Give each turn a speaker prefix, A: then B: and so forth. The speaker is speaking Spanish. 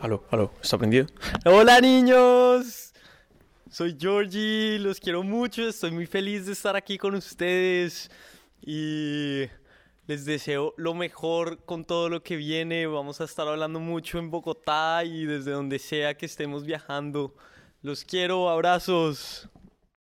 A: Aló, aló, ¿está prendido? Hola niños, soy Georgie, los quiero mucho, estoy muy feliz de estar aquí con ustedes y les deseo lo mejor con todo lo que viene. Vamos a estar hablando mucho en Bogotá y desde donde sea que estemos viajando. Los quiero, abrazos.